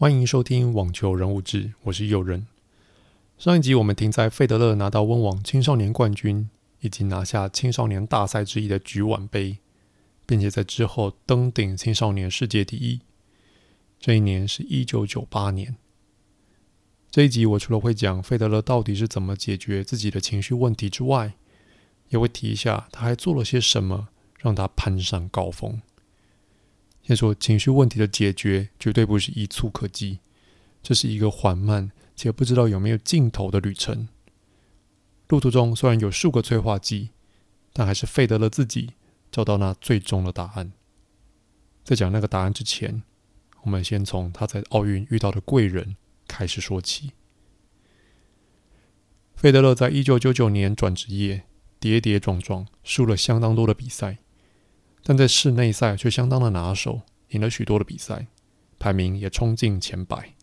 欢迎收听网球人物志，我是佑人。上一集我们停在费德勒拿到温网青少年冠军，以及拿下青少年大赛之一的举碗杯，并且在之后登顶青少年世界第一。这一年是一九九八年。这一集我除了会讲费德勒到底是怎么解决自己的情绪问题之外，也会提一下他还做了些什么让他攀上高峰。先说情绪问题的解决，绝对不是一蹴可几，这是一个缓慢且不知道有没有尽头的旅程。路途中虽然有数个催化剂，但还是费德勒自己找到那最终的答案。在讲那个答案之前，我们先从他在奥运遇到的贵人开始说起。费德勒在一九九九年转职业，跌跌撞撞，输了相当多的比赛。但在室内赛却相当的拿手，赢了许多的比赛，排名也冲进前百。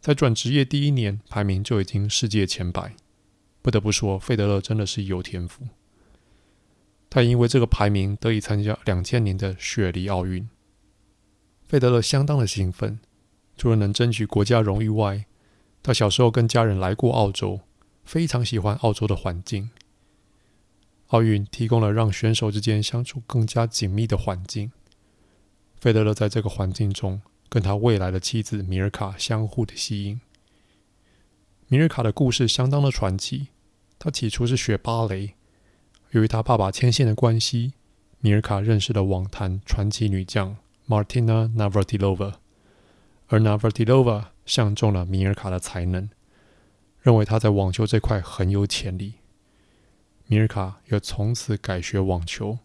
在转职业第一年，排名就已经世界前百。不得不说，费德勒真的是有天赋。他因为这个排名得以参加两千年的雪梨奥运。费德勒相当的兴奋，除了能争取国家荣誉外，他小时候跟家人来过澳洲，非常喜欢澳洲的环境。奥运提供了让选手之间相处更加紧密的环境。费德勒在这个环境中，跟他未来的妻子米尔卡相互的吸引。米尔卡的故事相当的传奇。他起初是学芭蕾，由于他爸爸牵线的关系，米尔卡认识了网坛传奇女将 Martina Navratilova，而 Navratilova 相中了米尔卡的才能，认为他在网球这块很有潜力。米尔卡也从此改学网球。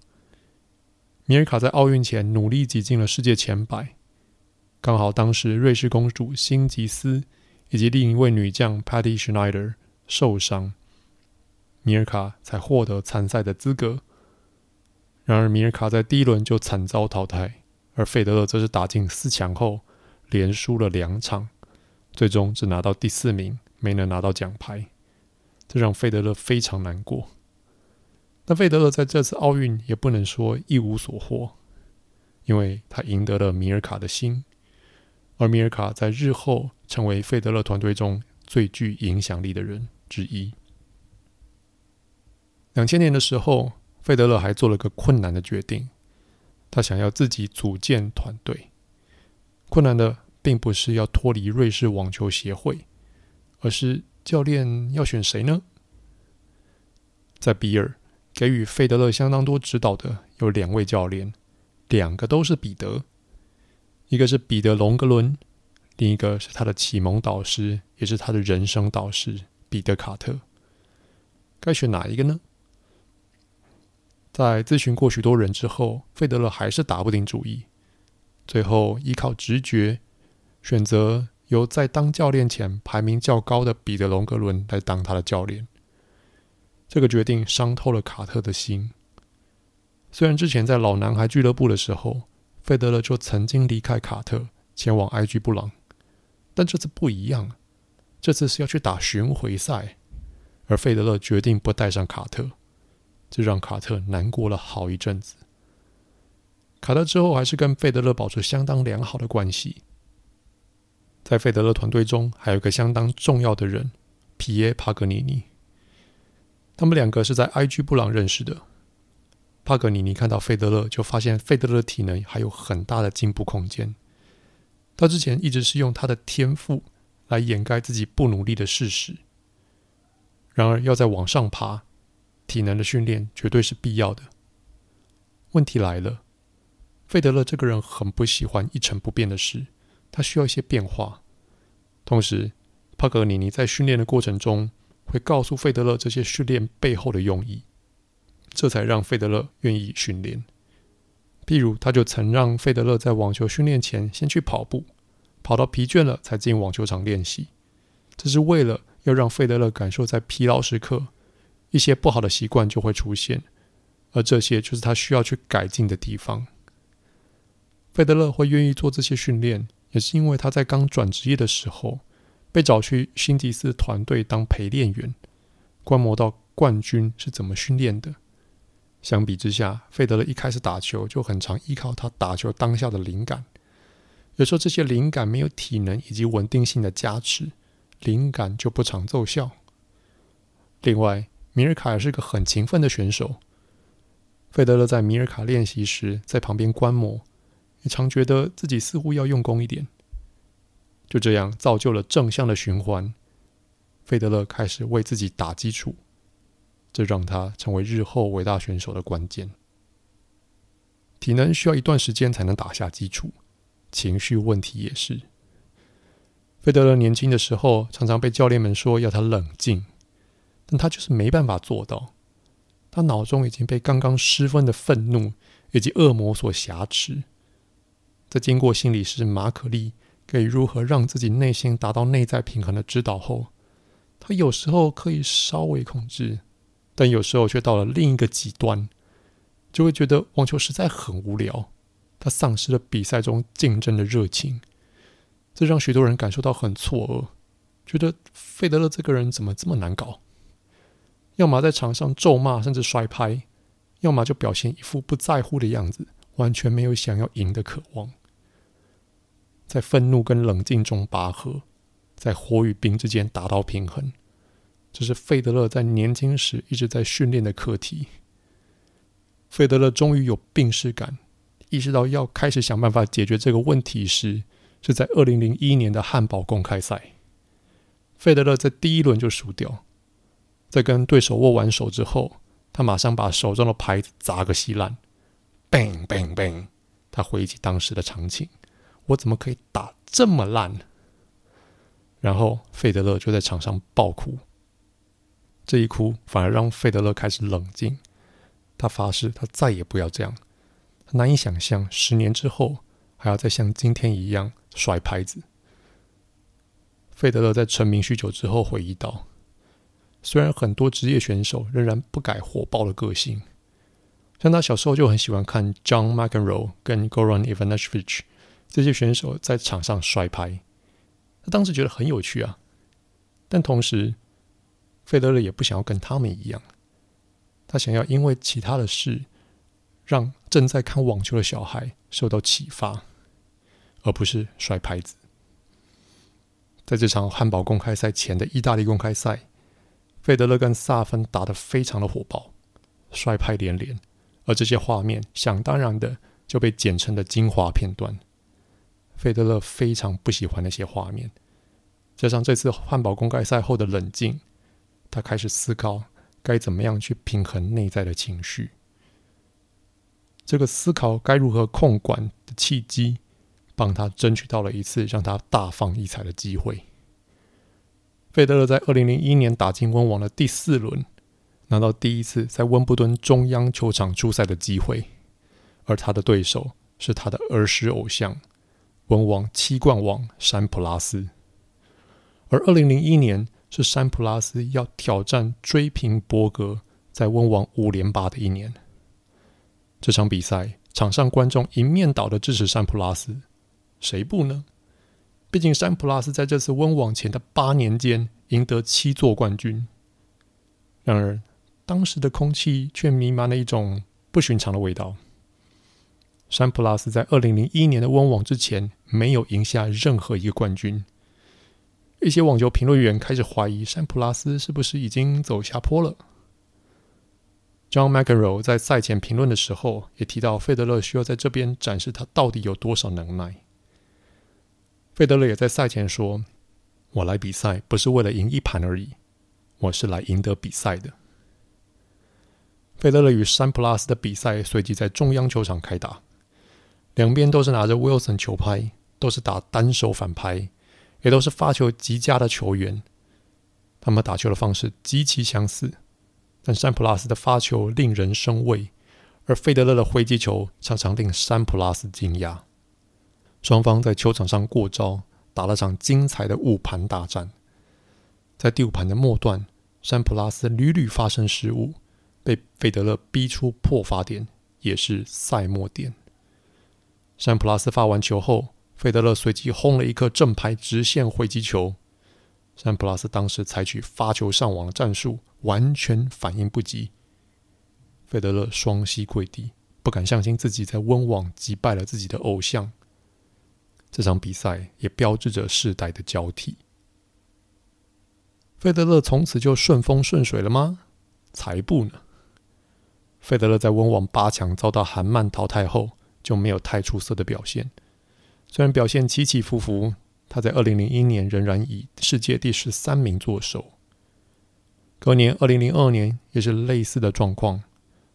米尔卡在奥运前努力挤进了世界前百，刚好当时瑞士公主辛吉斯以及另一位女将 Patty Schneider 受伤，米尔卡才获得参赛的资格。然而，米尔卡在第一轮就惨遭淘汰，而费德勒则是打进四强后连输了两场，最终只拿到第四名，没能拿到奖牌，这让费德勒非常难过。但费德勒在这次奥运也不能说一无所获，因为他赢得了米尔卡的心，而米尔卡在日后成为费德勒团队中最具影响力的人之一。两千年的时候，费德勒还做了个困难的决定，他想要自己组建团队。困难的并不是要脱离瑞士网球协会，而是教练要选谁呢？在比尔。给予费德勒相当多指导的有两位教练，两个都是彼得，一个是彼得龙格伦，另一个是他的启蒙导师，也是他的人生导师彼得卡特。该选哪一个呢？在咨询过许多人之后，费德勒还是打不定主意，最后依靠直觉，选择由在当教练前排名较高的彼得龙格伦来当他的教练。这个决定伤透了卡特的心。虽然之前在老男孩俱乐部的时候，费德勒就曾经离开卡特，前往埃居布朗，但这次不一样，这次是要去打巡回赛，而费德勒决定不带上卡特，这让卡特难过了好一阵子。卡特之后还是跟费德勒保持相当良好的关系。在费德勒团队中，还有一个相当重要的人，皮耶帕格尼尼。他们两个是在埃居布朗认识的。帕格尼尼看到费德勒，就发现费德勒的体能还有很大的进步空间。他之前一直是用他的天赋来掩盖自己不努力的事实。然而，要再往上爬，体能的训练绝对是必要的。问题来了，费德勒这个人很不喜欢一成不变的事，他需要一些变化。同时，帕格尼尼在训练的过程中，会告诉费德勒这些训练背后的用意，这才让费德勒愿意训练。譬如，他就曾让费德勒在网球训练前先去跑步，跑到疲倦了才进网球场练习。这是为了要让费德勒感受在疲劳时刻，一些不好的习惯就会出现，而这些就是他需要去改进的地方。费德勒会愿意做这些训练，也是因为他在刚转职业的时候。被找去辛迪斯团队当陪练员，观摩到冠军是怎么训练的。相比之下，费德勒一开始打球就很常依靠他打球当下的灵感，有时候这些灵感没有体能以及稳定性的加持，灵感就不常奏效。另外，米尔卡也是个很勤奋的选手。费德勒在米尔卡练习时，在旁边观摩，也常觉得自己似乎要用功一点。就这样造就了正向的循环。费德勒开始为自己打基础，这让他成为日后伟大选手的关键。体能需要一段时间才能打下基础。情绪问题也是。费德勒年轻的时候，常常被教练们说要他冷静，但他就是没办法做到。他脑中已经被刚刚失分的愤怒以及恶魔所挟持。在经过心理师马可利给如何让自己内心达到内在平衡的指导后，他有时候可以稍微控制，但有时候却到了另一个极端，就会觉得网球实在很无聊。他丧失了比赛中竞争的热情，这让许多人感受到很错愕，觉得费德勒这个人怎么这么难搞？要么在场上咒骂甚至摔拍，要么就表现一副不在乎的样子，完全没有想要赢的渴望。在愤怒跟冷静中拔河，在火与冰之间达到平衡，这是费德勒在年轻时一直在训练的课题。费德勒终于有病识感。意识到要开始想办法解决这个问题时，是在二零零一年的汉堡公开赛。费德勒在第一轮就输掉，在跟对手握完手之后，他马上把手中的牌子砸个稀烂，bang bang bang。他回忆起当时的场景，我怎么可以打这么烂？然后费德勒就在场上爆哭，这一哭反而让费德勒开始冷静，他发誓他再也不要这样。他难以想象，十年之后还要再像今天一样甩拍子。费德勒在成名许久之后回忆道：“虽然很多职业选手仍然不改火爆的个性，像他小时候就很喜欢看 John McEnroe 跟 Goran Ivanisevic 这些选手在场上摔拍，他当时觉得很有趣啊。但同时，费德勒也不想要跟他们一样，他想要因为其他的事。”让正在看网球的小孩受到启发，而不是摔拍子。在这场汉堡公开赛前的意大利公开赛，费德勒跟萨芬打得非常的火爆，摔拍连连，而这些画面想当然的就被剪成了精华片段。费德勒非常不喜欢那些画面，加上这次汉堡公开赛后的冷静，他开始思考该怎么样去平衡内在的情绪。这个思考该如何控管的契机，帮他争取到了一次让他大放异彩的机会。费德勒在二零零一年打进温网的第四轮，拿到第一次在温布顿中央球场出赛的机会，而他的对手是他的儿时偶像，温网七冠王山普拉斯。而二零零一年是山普拉斯要挑战追平伯格在温网五连霸的一年。这场比赛，场上观众一面倒的支持山普拉斯，谁不呢？毕竟山普拉斯在这次温网前的八年间赢得七座冠军。然而，当时的空气却弥漫了一种不寻常的味道。山普拉斯在二零零一年的温网之前没有赢下任何一个冠军。一些网球评论员开始怀疑山普拉斯是不是已经走下坡了。John McEnroe 在赛前评论的时候也提到，费德勒需要在这边展示他到底有多少能耐。费德勒也在赛前说：“我来比赛不是为了赢一盘而已，我是来赢得比赛的。”费德勒与山普拉斯的比赛随即在中央球场开打，两边都是拿着 Wilson 球拍，都是打单手反拍，也都是发球极佳的球员。他们打球的方式极其相似。但山普拉斯的发球令人生畏，而费德勒的挥击球常常令山普拉斯惊讶。双方在球场上过招，打了场精彩的五盘大战。在第五盘的末段，山普拉斯屡屡发生失误，被费德勒逼出破发点，也是赛末点。山普拉斯发完球后，费德勒随即轰了一颗正拍直线回击球。山普拉斯当时采取发球上网的战术，完全反应不及。费德勒双膝跪地，不敢相信自己在温网击败了自己的偶像。这场比赛也标志着世代的交替。费德勒从此就顺风顺水了吗？才不呢！费德勒在温网八强遭到韩曼淘汰后，就没有太出色的表现。虽然表现起起伏伏，他在二零零一年仍然以世界第十三名作首。隔年二零零二年也是类似的状况，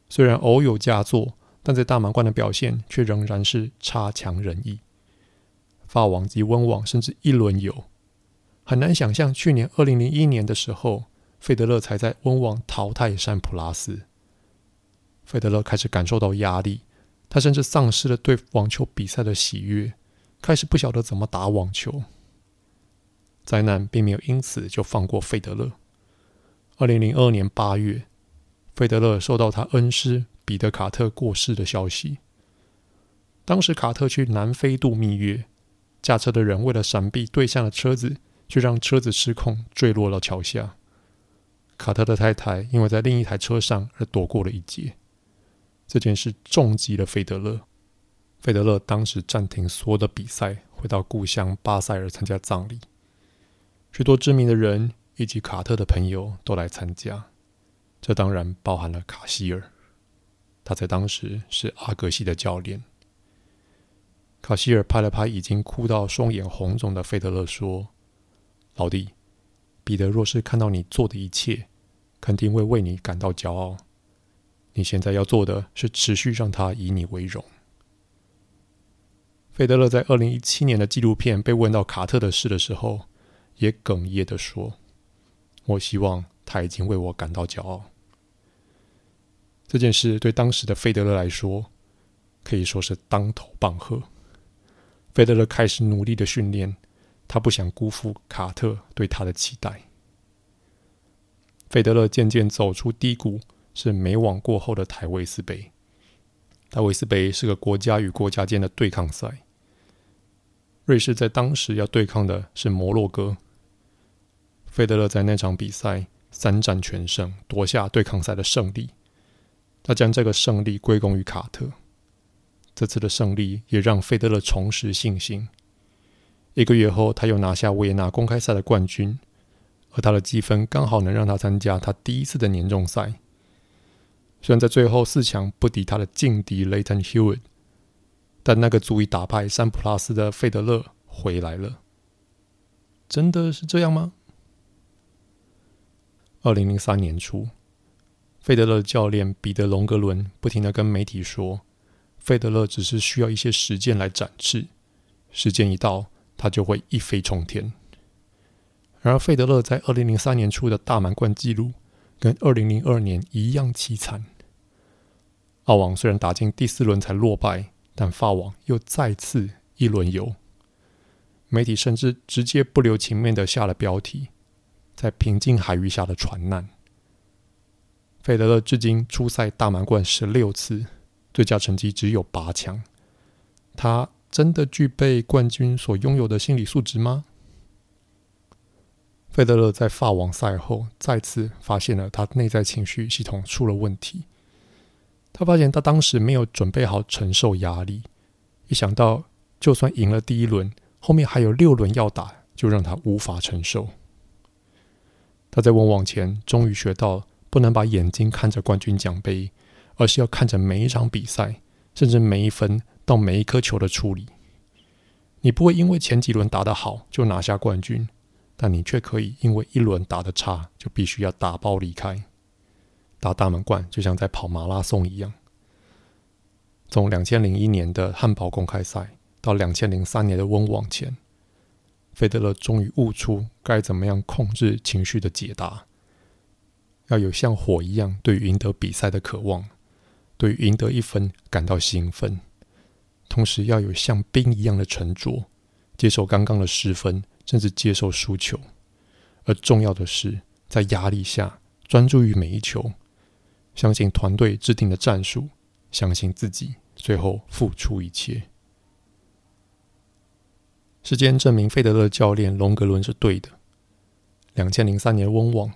虽然偶有佳作，但在大满贯的表现却仍然是差强人意。法网及温网甚至一轮游。很难想象，去年二零零一年的时候，费德勒才在温网淘汰山普拉斯。费德勒开始感受到压力，他甚至丧失了对网球比赛的喜悦，开始不晓得怎么打网球。灾难并没有因此就放过费德勒。二零零二年八月，费德勒收到他恩师彼得卡特过世的消息。当时卡特去南非度蜜月，驾车的人为了闪避对向的车子。却让车子失控坠落到桥下。卡特的太太因为在另一台车上而躲过了一劫。这件事重击了费德勒。费德勒当时暂停所有的比赛，回到故乡巴塞尔参加葬礼。许多知名的人以及卡特的朋友都来参加，这当然包含了卡希尔。他在当时是阿格西的教练。卡希尔拍了拍已经哭到双眼红肿的费德勒，说。老弟，彼得若是看到你做的一切，肯定会为你感到骄傲。你现在要做的是持续让他以你为荣。费德勒在二零一七年的纪录片被问到卡特的事的时候，也哽咽地说：“我希望他已经为我感到骄傲。”这件事对当时的费德勒来说，可以说是当头棒喝。费德勒开始努力的训练。他不想辜负卡特对他的期待。费德勒渐渐走出低谷，是美网过后的戴维斯杯。戴维斯杯是个国家与国家间的对抗赛。瑞士在当时要对抗的是摩洛哥。费德勒在那场比赛三战全胜，夺下对抗赛的胜利。他将这个胜利归功于卡特。这次的胜利也让费德勒重拾信心。一个月后，他又拿下维也纳公开赛的冠军，而他的积分刚好能让他参加他第一次的年终赛。虽然在最后四强不敌他的劲敌 Lleyton Hewitt，但那个足以打败山普拉斯的费德勒回来了。真的是这样吗？二零零三年初，费德勒教练彼得龙格伦不停地跟媒体说，费德勒只是需要一些时间来展翅，时间一到。他就会一飞冲天。然而，费德勒在二零零三年初的大满贯纪录跟二零零二年一样凄惨。澳网虽然打进第四轮才落败，但法网又再次一轮游。媒体甚至直接不留情面的下了标题：“在平静海域下的船难。”费德勒至今出赛大满贯十六次，最佳成绩只有八强。他。真的具备冠军所拥有的心理素质吗？费德勒在法网赛后再次发现了他内在情绪系统出了问题。他发现他当时没有准备好承受压力，一想到就算赢了第一轮，后面还有六轮要打，就让他无法承受。他在温网前终于学到，不能把眼睛看着冠军奖杯，而是要看着每一场比赛，甚至每一分。到每一颗球的处理，你不会因为前几轮打得好就拿下冠军，但你却可以因为一轮打得差就必须要打包离开。打大满贯就像在跑马拉松一样。从两千零一年的汉堡公开赛到两千零三年的温网前，费德勒终于悟出该怎么样控制情绪的解答。要有像火一样对赢得比赛的渴望，对赢得一分感到兴奋。同时要有像冰一样的沉着，接受刚刚的失分，甚至接受输球。而重要的是，在压力下专注于每一球，相信团队制定的战术，相信自己，最后付出一切。时间证明，费德勒教练龙格伦是对的。两千零三年温网，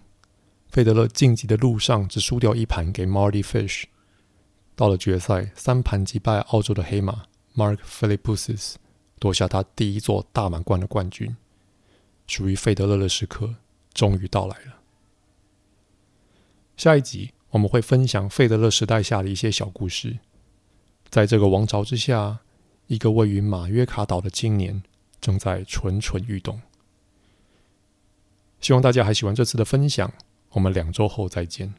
费德勒晋级的路上只输掉一盘给 Mardy Fish，到了决赛三盘击败澳洲的黑马。Mark Philippis，夺下他第一座大满贯的冠军。属于费德勒的时刻终于到来了。下一集我们会分享费德勒时代下的一些小故事。在这个王朝之下，一个位于马约卡岛的青年正在蠢蠢欲动。希望大家还喜欢这次的分享。我们两周后再见。